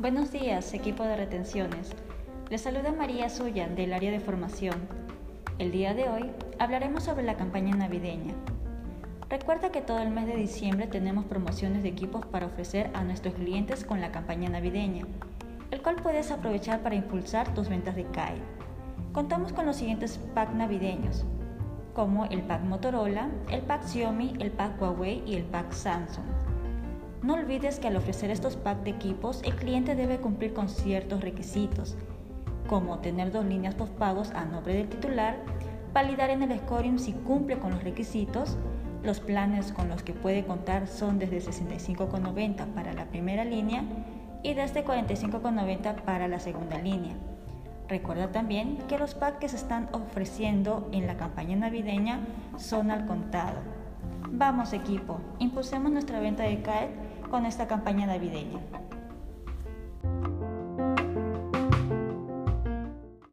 Buenos días, equipo de retenciones. Les saluda María Suya del área de formación. El día de hoy hablaremos sobre la campaña navideña. Recuerda que todo el mes de diciembre tenemos promociones de equipos para ofrecer a nuestros clientes con la campaña navideña, el cual puedes aprovechar para impulsar tus ventas de CAE. Contamos con los siguientes pack navideños, como el pack Motorola, el pack Xiaomi, el pack Huawei y el pack Samsung. No olvides que al ofrecer estos packs de equipos, el cliente debe cumplir con ciertos requisitos, como tener dos líneas postpagos a nombre del titular, validar en el scoring si cumple con los requisitos, los planes con los que puede contar son desde 65,90 para la primera línea y desde 45,90 para la segunda línea. Recuerda también que los packs que se están ofreciendo en la campaña navideña son al contado. Vamos equipo, impulsemos nuestra venta de CAET con esta campaña navideña.